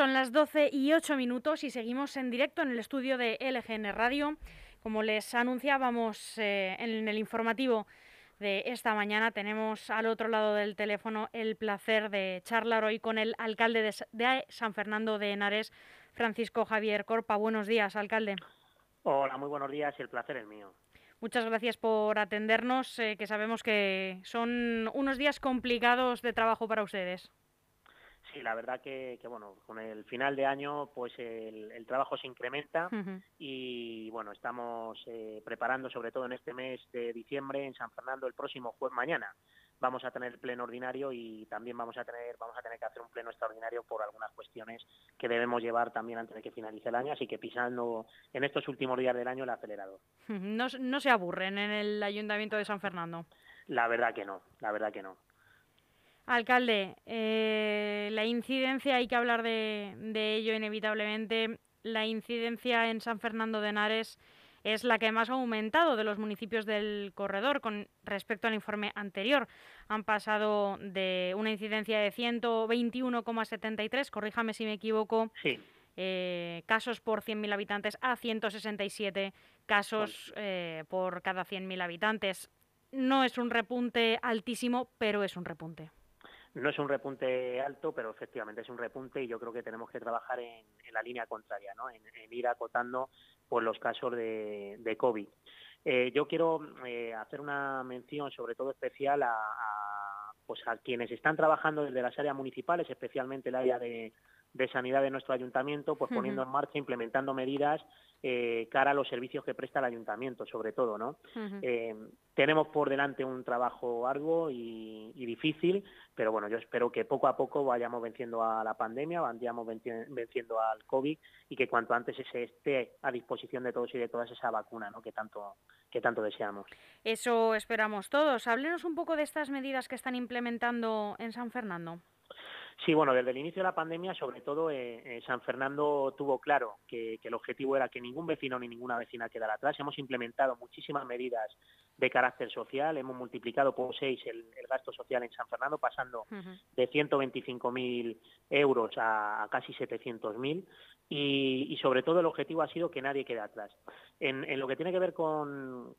Son las 12 y 8 minutos y seguimos en directo en el estudio de LGN Radio. Como les anunciábamos eh, en el informativo de esta mañana, tenemos al otro lado del teléfono el placer de charlar hoy con el alcalde de, San Fernando de Henares, Francisco Javier Corpa. Buenos días, alcalde. Hola, muy buenos días y el placer es mío. Muchas gracias por atendernos, eh, que sabemos que son unos días complicados de trabajo para ustedes. Sí, la verdad que, bueno, con el final de año pues el, trabajo se incrementa y bueno, estamos eh, preparando sobre todo en este mes de diciembre en San Fernando el próximo jueves mañana vamos a tener pleno ordinario y también vamos a tener vamos a tener que hacer un pleno extraordinario por algunas cuestiones que debemos llevar también antes de que finalice el año, así que pisando en estos últimos días del año el acelerador. No, no se aburren en el Ayuntamiento de San Fernando. La verdad que no, la verdad que no. Alcalde, eh, la incidencia, hay que hablar de, ello inevitablemente, la incidencia en San Fernando de Henares es la que más ha aumentado de los municipios del corredor con respecto al informe anterior. Han pasado de una incidencia de 121,73, corríjame si me equivoco, eh, casos por 100.000 habitantes a 167 casos eh, por cada 100.000 habitantes. No es un repunte altísimo, pero es un repunte. No es un repunte alto, pero efectivamente es un repunte y yo creo que tenemos que trabajar en, la línea contraria, ¿no? en, ir acotando por los casos de, COVID. Eh, yo quiero eh, hacer una mención sobre todo especial a, pues a quienes están trabajando desde las áreas municipales, especialmente el área de, de sanidad de nuestro ayuntamiento, pues poniendo en marcha, implementando medidas eh, cara a los servicios que presta el ayuntamiento, sobre todo, ¿no? Eh, tenemos por delante un trabajo arduo y, difícil, pero bueno, yo espero que poco a poco vayamos venciendo a la pandemia, vayamos venciendo al COVID y que cuanto antes se esté a disposición de todos y de todas esa vacuna, ¿no? Que tanto que tanto deseamos. Eso esperamos todos. Háblenos un poco de estas medidas que están implementando en San Fernando. Sí, bueno, desde el inicio de la pandemia, sobre todo, eh, eh, San Fernando tuvo claro que, el objetivo era que ningún vecino ni ninguna vecina quedara atrás. Hemos implementado muchísimas medidas de carácter social, hemos multiplicado por seis el, gasto social en San Fernando, pasando de 125.000 euros a, a casi 700.000 y, sobre todo el objetivo ha sido que nadie quede atrás. En, lo que tiene que ver con,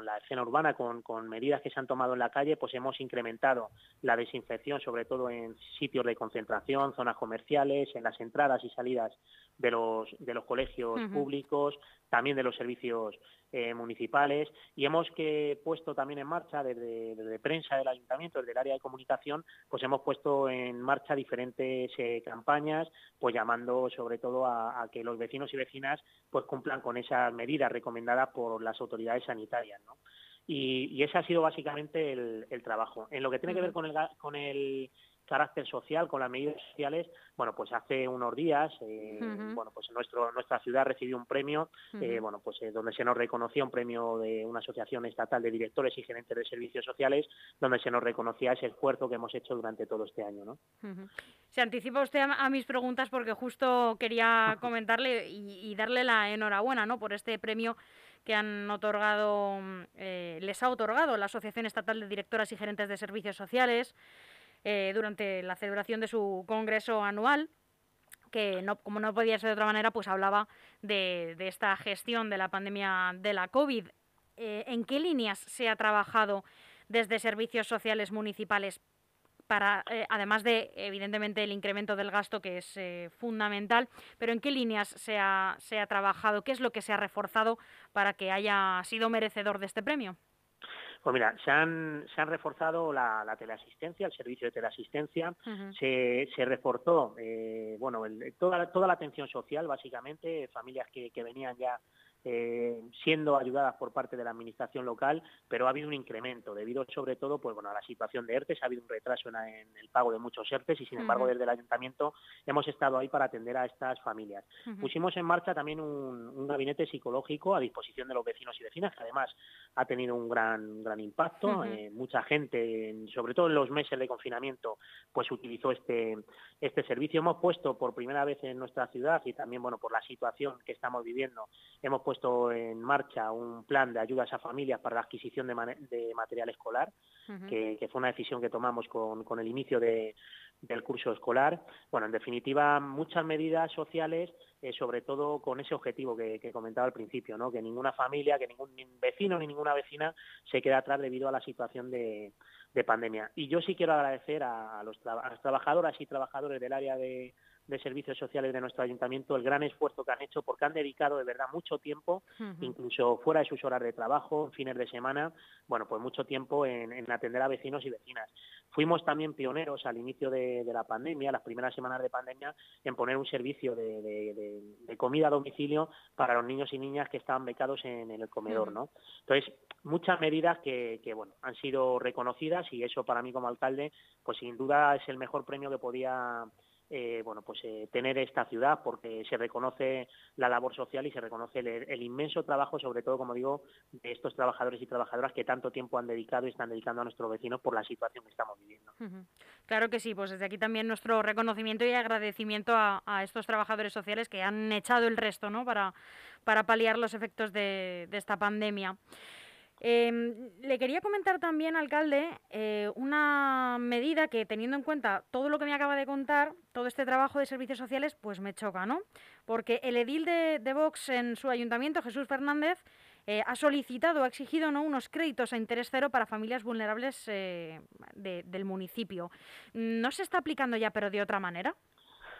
la escena urbana, con, medidas que se han tomado en la calle, pues hemos incrementado la desinfección, sobre todo en sitios de concentración, zonas comerciales, en las entradas y salidas de los, de los colegios públicos, también de los servicios eh, municipales. Y hemos que puesto también en marcha desde, prensa del ayuntamiento, desde el área de comunicación, pues hemos puesto en marcha diferentes eh, campañas, pues llamando sobre todo a, que los vecinos y vecinas pues cumplan con esas medidas recomendadas por las autoridades sanitarias, ¿no? Y, ese ha sido básicamente el, trabajo. En lo que tiene que ver con el, con el carácter social, con las medidas sociales, bueno, pues hace unos días, eh, bueno, pues nuestro, nuestra ciudad recibió un premio, eh, bueno, pues eh, donde se nos reconocía un premio de una asociación estatal de directores y gerentes de servicios sociales, donde se nos reconocía ese esfuerzo que hemos hecho durante todo este año, ¿no? Se anticipa usted a, mis preguntas porque justo quería comentarle y, darle la enhorabuena, ¿no? Por este premio que han otorgado, les ha otorgado la Asociación Estatal de Directoras y Gerentes de Servicios Sociales. Eh, durante la celebración de su congreso anual que no, como no podía ser de otra manera, pues hablaba de, esta gestión de la pandemia de la COVID. Eh, ¿En qué líneas se ha trabajado desde servicios sociales municipales para, eh, además de, evidentemente, el incremento del gasto, que es fundamental, pero en qué líneas se ha trabajado? ¿Qué es lo que se ha reforzado para que haya sido merecedor de este premio? Pues mira, se han, se han reforzado la, teleasistencia, el servicio de teleasistencia, se, se reforzó eh, bueno, toda, toda la atención social, básicamente, familias que, que venían ya eh, siendo ayudadas por parte de la administración local, pero ha habido un incremento debido sobre todo pues bueno a la situación de ERTES, ha habido un retraso en, el pago de muchos ERTES y sin embargo desde el ayuntamiento hemos estado ahí para atender a estas familias. Pusimos en marcha también un, gabinete psicológico a disposición de los vecinos y vecinas, que además ha tenido un gran gran impacto. Eh, mucha gente, sobre todo en los meses de confinamiento, pues utilizó este este servicio. Hemos puesto por primera vez en nuestra ciudad y también bueno por la situación que estamos viviendo, hemos puesto puesto en marcha un plan de ayudas a familias para la adquisición de, material escolar, que, fue una decisión que tomamos con, el inicio del curso escolar. Bueno, en definitiva, muchas medidas sociales, eh, sobre todo con ese objetivo que, comentaba al principio, ¿no? que ninguna familia, que ningún vecino ni ninguna vecina se quede atrás debido a la situación de, pandemia. Y yo sí quiero agradecer a, los, a las trabajadoras y trabajadores del área de de servicios sociales de nuestro ayuntamiento el gran esfuerzo que han hecho porque han dedicado de verdad mucho tiempo, incluso fuera de sus horas de trabajo, fines de semana, bueno, pues mucho tiempo en, atender a vecinos y vecinas. Fuimos también pioneros al inicio de, la pandemia, las primeras semanas de pandemia, en poner un servicio de, comida a domicilio para los niños y niñas que estaban becados en, el comedor, ¿no? Entonces, muchas medidas que, que, bueno, han sido reconocidas y eso para mí como alcalde, pues sin duda es el mejor premio que podía eh, bueno, pues eh, tener esta ciudad porque se reconoce la labor social y se reconoce el, inmenso trabajo, sobre todo, como digo, de estos trabajadores y trabajadoras que tanto tiempo han dedicado y están dedicando a nuestros vecinos por la situación que estamos viviendo. Claro que sí, pues desde aquí también nuestro reconocimiento y agradecimiento a, estos trabajadores sociales que han echado el resto ¿no? para, para paliar los efectos de esta pandemia. Em, le quería comentar también, alcalde, eh, una medida que, teniendo en cuenta todo lo que me acaba de contar, todo este trabajo de servicios sociales, pues me choca, ¿no? Porque el edil de, Vox en su ayuntamiento, Jesús Fernández, eh, ha solicitado, ha exigido ¿no? unos créditos a interés cero para familias vulnerables eh, del municipio. ¿No se está aplicando ya, pero de otra manera?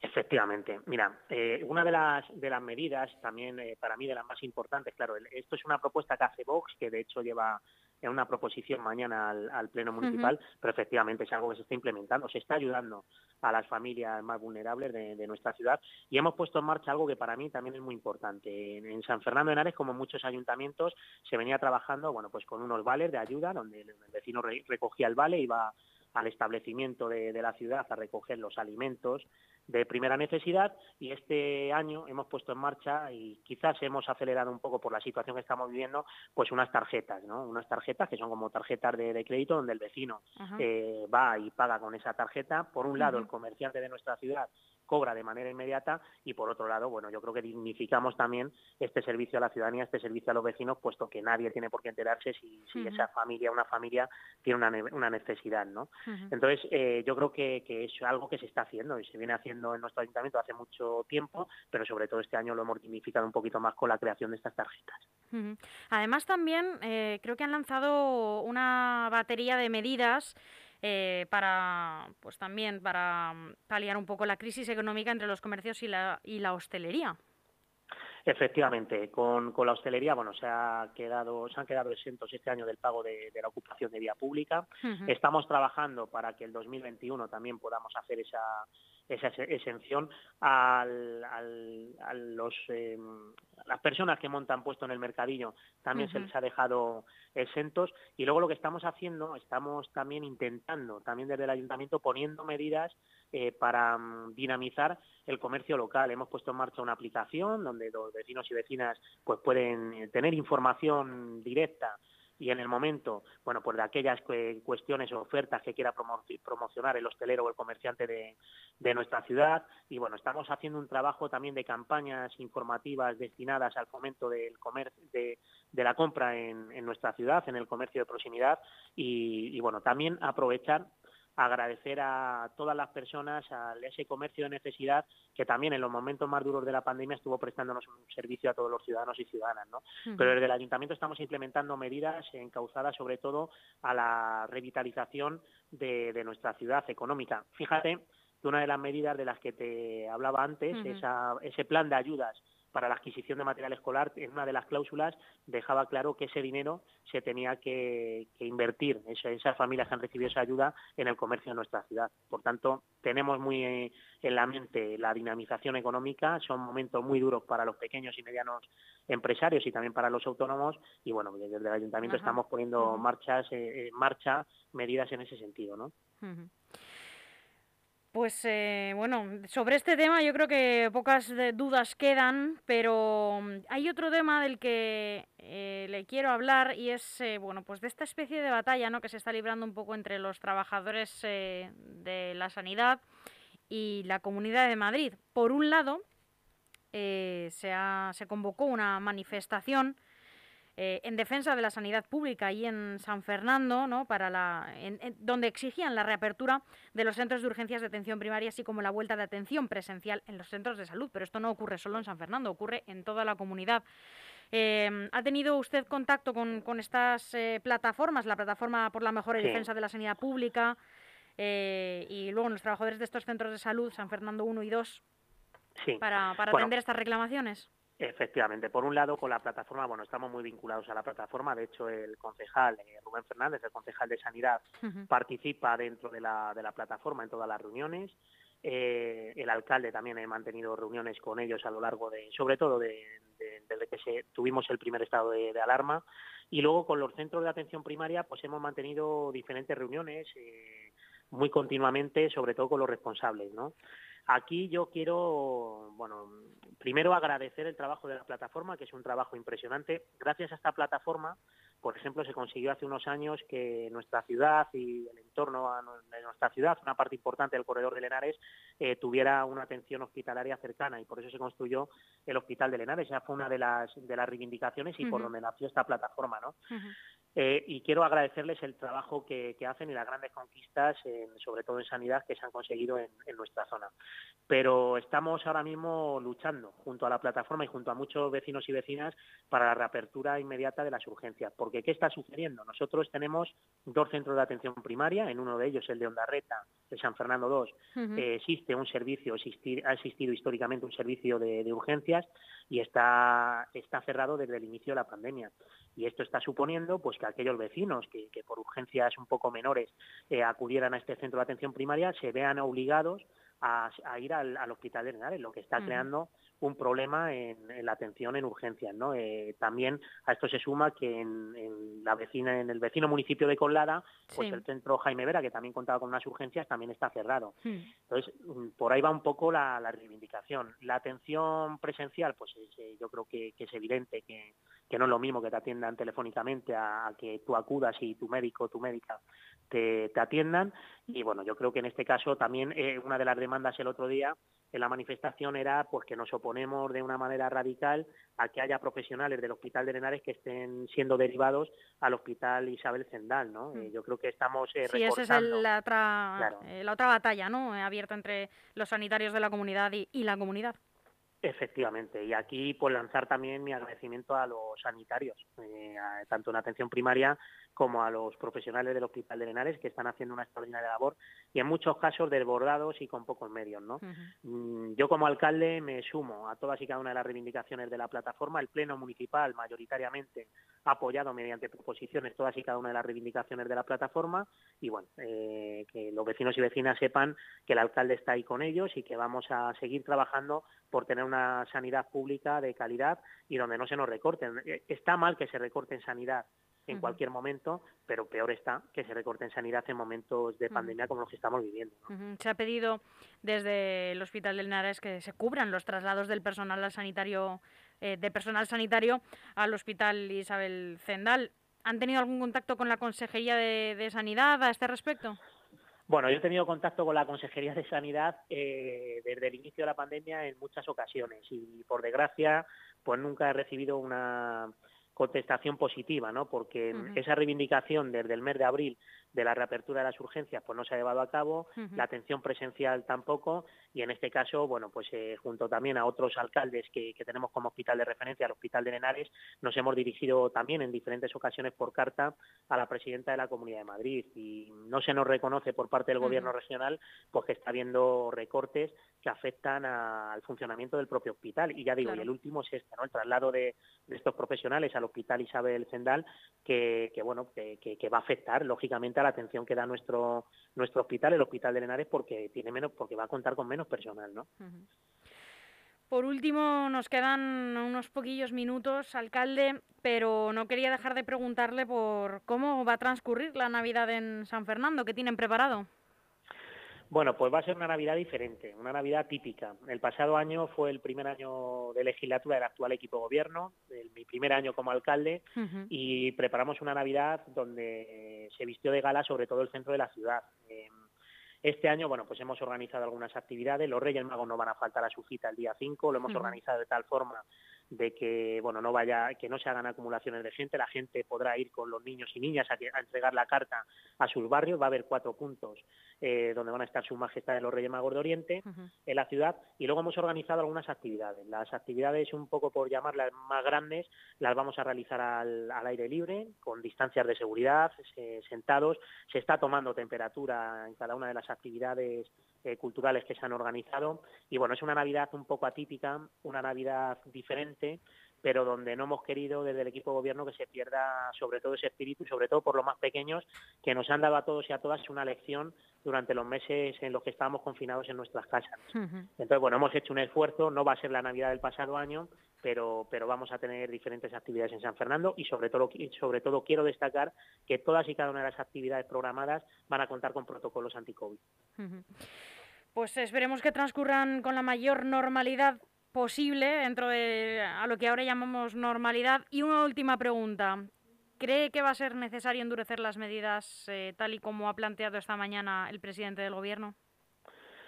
Efectivamente. Mira, eh, una de las, de las medidas, también eh, para mí de las más importantes, claro, esto es una propuesta que hace Vox, que de hecho lleva en una proposición mañana al, Pleno Municipal, pero efectivamente es algo que se está implementando, se está ayudando a las familias más vulnerables de, nuestra ciudad y hemos puesto en marcha algo que para mí también es muy importante. En, San Fernando de Henares, como muchos ayuntamientos, se venía trabajando bueno, pues con unos vales de ayuda, donde el, vecino recogía el vale y iba al establecimiento de, la ciudad a recoger los alimentos de primera necesidad y este año hemos puesto en marcha y quizás hemos acelerado un poco por la situación que estamos viviendo pues unas tarjetas no unas tarjetas que son como tarjetas de, crédito donde el vecino eh, va y paga con esa tarjeta. Por un lado el comerciante de nuestra ciudad cobra de manera inmediata y por otro lado, bueno, yo creo que dignificamos también este servicio a la ciudadanía, este servicio a los vecinos, puesto que nadie tiene por qué enterarse si, si esa familia, una familia tiene una, una necesidad, ¿no? Entonces, eh, yo creo que, que, es algo que se está haciendo y se viene haciendo en nuestro ayuntamiento hace mucho tiempo, pero sobre todo este año lo hemos dignificado un poquito más con la creación de estas tarjetas. Además, también eh, creo que han lanzado una batería de medidas eh, para, pues también para mm, paliar un poco la crisis económica entre los comercios y la, y la hostelería. Efectivamente, con, con, la hostelería, bueno, se ha quedado, se han quedado exentos este año del pago de, la ocupación de vía pública. Estamos trabajando para que el 2021 también podamos hacer esa, esa exención al, a los, eh, las personas que montan puesto en el mercadillo también se les ha dejado exentos. Y luego lo que estamos haciendo estamos también intentando también desde el ayuntamiento poniendo medidas eh, para mm, dinamizar el comercio local. Hemos puesto en marcha una aplicación donde los vecinos y vecinas pues pueden eh, tener información directa y en el momento, bueno, pues de aquellas cuestiones o ofertas que quiera promocionar el hostelero o el comerciante de, nuestra ciudad. Y bueno, estamos haciendo un trabajo también de campañas informativas destinadas al fomento del comercio, de, la compra en, en, nuestra ciudad, en el comercio de proximidad y, y bueno, también aprovechar agradecer a todas las personas, a ese comercio de necesidad que también en los momentos más duros de la pandemia estuvo prestándonos un servicio a todos los ciudadanos y ciudadanas. ¿no? Pero desde el ayuntamiento estamos implementando medidas encauzadas sobre todo a la revitalización de, nuestra ciudad económica. Fíjate que una de las medidas de las que te hablaba antes, esa, ese plan de ayudas para la adquisición de material escolar, en una de las cláusulas dejaba claro que ese dinero se tenía que, invertir, esas familias que han recibido esa ayuda, en el comercio de nuestra ciudad. Por tanto, tenemos muy eh, en la mente la dinamización económica, son momentos muy duros para los pequeños y medianos empresarios y también para los autónomos, y bueno, desde el ayuntamiento estamos poniendo marchas, eh, en marcha medidas en ese sentido, ¿no? Pues eh, bueno, sobre este tema yo creo que pocas eh, dudas quedan, pero mm, hay otro tema del que eh, le quiero hablar y es bueno, pues de esta especie de batalla ¿no? que se está librando un poco entre los trabajadores de la sanidad y la Comunidad de Madrid. Por un lado, se, se convocó una manifestación eh, en defensa de la sanidad pública y en San Fernando, ¿no? Para la, donde exigían la reapertura de los centros de urgencias de atención primaria, así como la vuelta de atención presencial en los centros de salud. Pero esto no ocurre solo en San Fernando, ocurre en toda la comunidad. Eh, ¿Ha tenido usted contacto con, estas eh, plataformas, la plataforma por la mejora y defensa de la sanidad pública y luego los trabajadores de estos centros de salud, San Fernando 1 y 2, para, atender estas reclamaciones? Efectivamente, por un lado con la plataforma, bueno, estamos muy vinculados a la plataforma, de hecho el concejal eh, Rubén Fernández, el concejal de Sanidad, participa dentro de la, de la plataforma en todas las reuniones, eh, el alcalde también ha mantenido reuniones con ellos a lo largo de, sobre todo de, desde que se, tuvimos el primer estado de, alarma, y luego con los centros de atención primaria, pues hemos mantenido diferentes reuniones eh, muy continuamente, sobre todo con los responsables, ¿no? Aquí yo quiero, bueno, primero agradecer el trabajo de la plataforma, que es un trabajo impresionante. Gracias a esta plataforma, por ejemplo, se consiguió hace unos años que nuestra ciudad y el entorno de nuestra ciudad, una parte importante del corredor de Lenares, eh, tuviera una atención hospitalaria cercana y por eso se construyó el Hospital de Lenares. Esa fue una de las, de las reivindicaciones y por donde nació esta plataforma, ¿no? Eh, y quiero agradecerles el trabajo que, hacen y las grandes conquistas, sobre todo en sanidad, que se han conseguido en, nuestra zona. Pero estamos ahora mismo luchando junto a la plataforma y junto a muchos vecinos y vecinas para la reapertura inmediata de las urgencias. Porque ¿qué está sucediendo? Nosotros tenemos dos centros de atención primaria, en uno de ellos, el de Ondarreta, de San Fernando II, eh, existe un servicio, ha existido históricamente un servicio de, urgencias y está, está cerrado desde el inicio de la pandemia. Y esto está suponiendo pues aquellos vecinos que, por urgencias un poco menores eh, acudieran a este centro de atención primaria se vean obligados a, ir al, hospital de Henares, lo que está creando un problema en, la atención en urgencias. ¿no? Eh, también a esto se suma que en, la vecina, en el vecino municipio de Colada, pues el centro Jaime Vera, que también contaba con unas urgencias, también está cerrado. Hmm. Entonces, mm, por ahí va un poco la, reivindicación. La atención presencial, pues eh, yo creo que, es evidente que, no es lo mismo que te atiendan telefónicamente a, que tú acudas y tu médico o tu médica te, atiendan. Y bueno, yo creo que en este caso también eh, una de las demandas el otro día en la manifestación era pues que nos oponemos de una manera radical a que haya profesionales del Hospital de Henares que estén siendo derivados al Hospital Isabel Zendal, ¿no? Mm. Eh, yo creo que estamos eh, Sí, esa es la, otra, eh, la otra batalla, ¿no? Abierta entre los sanitarios de la comunidad y, y la comunidad. Efectivamente, y aquí pues lanzar también mi agradecimiento a los sanitarios, eh, tanto en atención primaria como a los profesionales del Hospital de Lenares que están haciendo una extraordinaria labor y en muchos casos desbordados y con pocos medios. ¿no? Mm, yo como alcalde me sumo a todas y cada una de las reivindicaciones de la plataforma. El Pleno Municipal mayoritariamente ha apoyado mediante proposiciones todas y cada una de las reivindicaciones de la plataforma y bueno, eh, que los vecinos y vecinas sepan que el alcalde está ahí con ellos y que vamos a seguir trabajando por tener una sanidad pública de calidad y donde no se nos recorten. Eh, está mal que se recorte en cualquier momento, pero peor está que se recorte en sanidad en momentos de pandemia como los que estamos viviendo. Se ha pedido desde el Hospital del Nares que se cubran los traslados del personal sanitario, eh, de personal sanitario al Hospital Isabel Zendal. ¿Han tenido algún contacto con la Consejería de Sanidad a este respecto? Bueno, yo he tenido contacto con la Consejería de Sanidad eh, desde el inicio de la pandemia en muchas ocasiones y por desgracia pues nunca he recibido una contestación positiva, ¿no? Porque esa reivindicación desde el mes de abril de la reapertura de las urgencias pues no se ha llevado a cabo, la atención presencial tampoco y en este caso, bueno, pues eh, junto también a otros alcaldes que, tenemos como hospital de referencia, al Hospital de Lenares, nos hemos dirigido también en diferentes ocasiones por carta a la presidenta de la Comunidad de Madrid. Y no se nos reconoce por parte del Gobierno regional pues que está habiendo recortes que afectan al funcionamiento del propio hospital. Y ya digo, y el último es este, ¿no? El traslado de, estos profesionales al Hospital Isabel Zendal que, bueno, que, que va a afectar lógicamente la atención que da nuestro nuestro hospital, el Hospital de Lenares, porque tiene menos, porque va a contar con menos personal, ¿no? Por último, nos quedan unos poquillos minutos, alcalde, pero no quería dejar de preguntarle por cómo va a transcurrir la Navidad en San Fernando, ¿qué tienen preparado? Bueno, pues va a ser una Navidad diferente, una Navidad típica. El pasado año fue el primer año de legislatura del actual equipo de gobierno, mi primer año como alcalde, y preparamos una Navidad donde se vistió de gala sobre todo el centro de la ciudad. Em, Este año, bueno, pues hemos organizado algunas actividades. Los Reyes Magos no van a faltar a su cita el día 5. Lo hemos organizado de tal forma de que bueno no vaya que no se hagan acumulaciones de gente la gente podrá ir con los niños y niñas a, entregar la carta a sus barrios va a haber cuatro puntos eh, donde van a estar su majestad de los Reyes Magos de Oriente en la ciudad y luego hemos organizado algunas actividades. Las actividades un poco por llamarlas más grandes las vamos a realizar al, aire libre con distancias de seguridad sentados. Se está tomando temperatura en cada una de las actividades eh, culturales que se han organizado. Y bueno es una Navidad un poco atípica una Navidad diferente pero donde no hemos querido desde el equipo de gobierno que se pierda sobre todo ese espíritu y sobre todo por los más pequeños que nos han dado a todos y a todas una lección durante los meses en los que estábamos confinados en nuestras casas. Entonces, bueno, hemos hecho un esfuerzo, no va a ser la Navidad del pasado año, pero, pero vamos a tener diferentes actividades en San Fernando y sobre todo, sobre todo quiero destacar que todas y cada una de las actividades programadas van a contar con protocolos anti-COVID. Pues esperemos que transcurran con la mayor normalidad posible dentro de a lo que ahora llamamos normalidad. Y una última pregunta. ¿Cree que va a ser necesario endurecer las medidas eh, tal y como ha planteado esta mañana el presidente del Gobierno?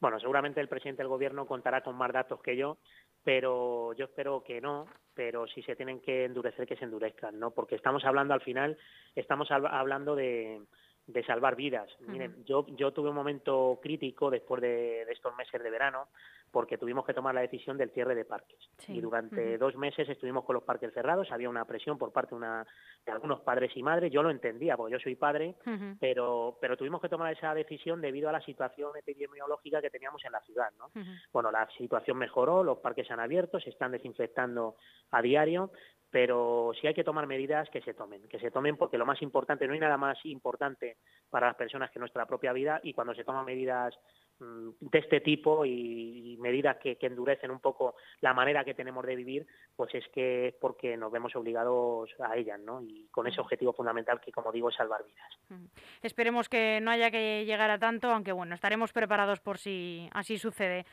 Bueno, seguramente el presidente del Gobierno contará con más datos que yo, pero yo espero que no, pero si se tienen que endurecer, que se endurezcan, ¿no? Porque estamos hablando al final, estamos hablando de, de salvar vidas. Miren, yo, yo tuve un momento crítico después de, estos meses de verano porque tuvimos que tomar la decisión del cierre de parques. Y durante dos meses estuvimos con los parques cerrados, había una presión por parte de, una, de algunos padres y madres, yo lo entendía porque yo soy padre, pero, pero tuvimos que tomar esa decisión debido a la situación epidemiológica que teníamos en la ciudad. ¿no? Bueno, la situación mejoró, los parques se han abierto, se están desinfectando a diario, pero si hay que tomar medidas, que se tomen, que se tomen porque lo más importante, no hay nada más importante para las personas que nuestra propia vida y cuando se toman medidas mm, de este tipo y, medidas que, endurecen un poco la manera que tenemos de vivir, pues es que es porque nos vemos obligados a ellas, ¿no? Y con ese objetivo fundamental que, como digo, es salvar vidas. Esperemos que no haya que llegar a tanto, aunque bueno, estaremos preparados por si así sucede.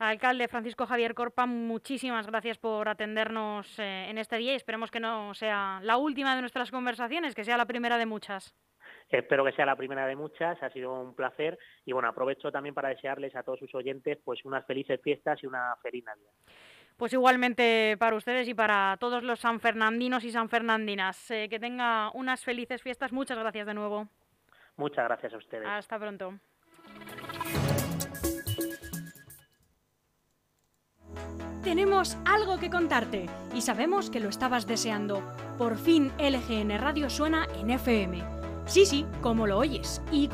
Alcalde Francisco Javier Corpa, muchísimas gracias por atendernos eh, en este día y esperemos que no sea la última de nuestras conversaciones, que sea la primera de muchas. Espero que sea la primera de muchas, ha sido un placer y bueno, aprovecho también para desearles a todos sus oyentes pues unas felices fiestas y una feliz Navidad. Pues igualmente para ustedes y para todos los sanfernandinos y sanfernandinas. Eh, que tenga unas felices fiestas. Muchas gracias de nuevo. Muchas gracias a ustedes. Hasta pronto. Tenemos algo que contarte y sabemos que lo estabas deseando. Por fin LGN Radio suena en FM. Sí, sí, como lo oyes. Y